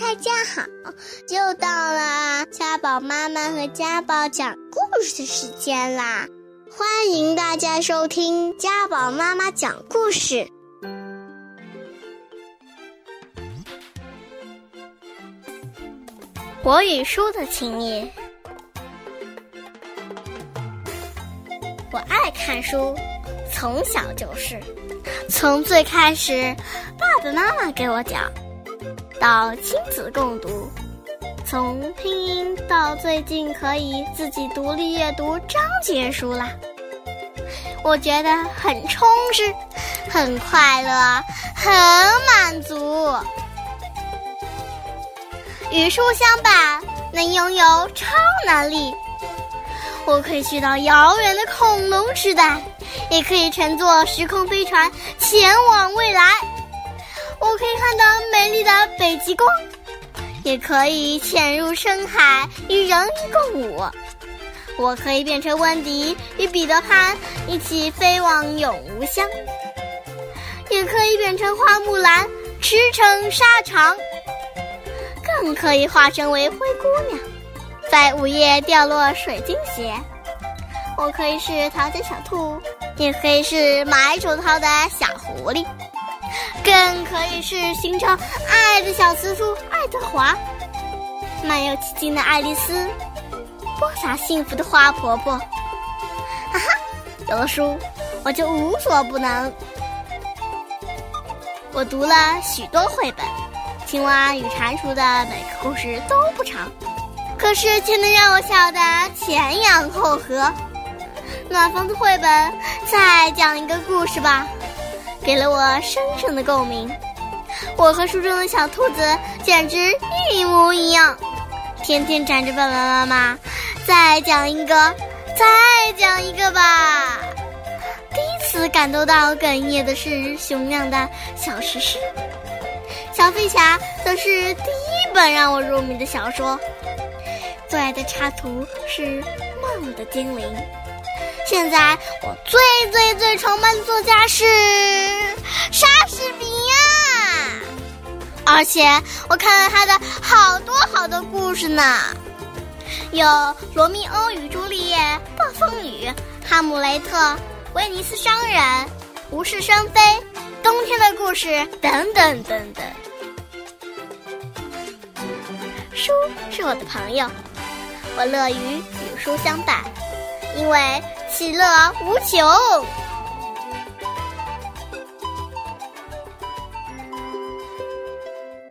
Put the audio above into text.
大家好，又到了家宝妈妈和家宝讲故事的时间啦！欢迎大家收听家宝妈妈讲故事。我与书的情谊，我爱看书，从小就是，从最开始爸爸妈妈给我讲。到亲子共读，从拼音到最近可以自己独立阅读章节书啦，我觉得很充实，很快乐，很满足。与书相伴，能拥有超能力，我可以去到遥远的恐龙时代，也可以乘坐时空飞船前往未来。我可以看到美丽的北极光，也可以潜入深海与人共舞。我可以变成温迪与彼得潘一起飞往永无乡，也可以变成花木兰驰骋沙场，更可以化身为灰姑娘，在午夜掉落水晶鞋。我可以是淘气小兔，也可以是买手套的小狐狸。更可以是形成爱的小雌鼠爱德华，漫游奇境的爱丽丝，播撒幸福的花婆婆。哈哈，有了书，我就无所不能。我读了许多绘本，青蛙与蟾蜍的每个故事都不长，可是却能让我笑得前仰后合。暖房子绘本，再讲一个故事吧。给了我深深的共鸣。我和书中的小兔子简直一模一样，天天缠着爸爸妈妈。再讲一个，再讲一个吧。第一次感动到哽咽的是熊亮的小石狮，小飞侠则是第一本让我入迷的小说。最爱的插图是梦的精灵。现在我最最最崇拜的作家是而且我看了他的好多好多故事呢，有《罗密欧与朱丽叶》《暴风雨》《哈姆雷特》《威尼斯商人》《无事生非》《冬天的故事》等等等等。书是我的朋友，我乐于与书相伴，因为。其乐无穷。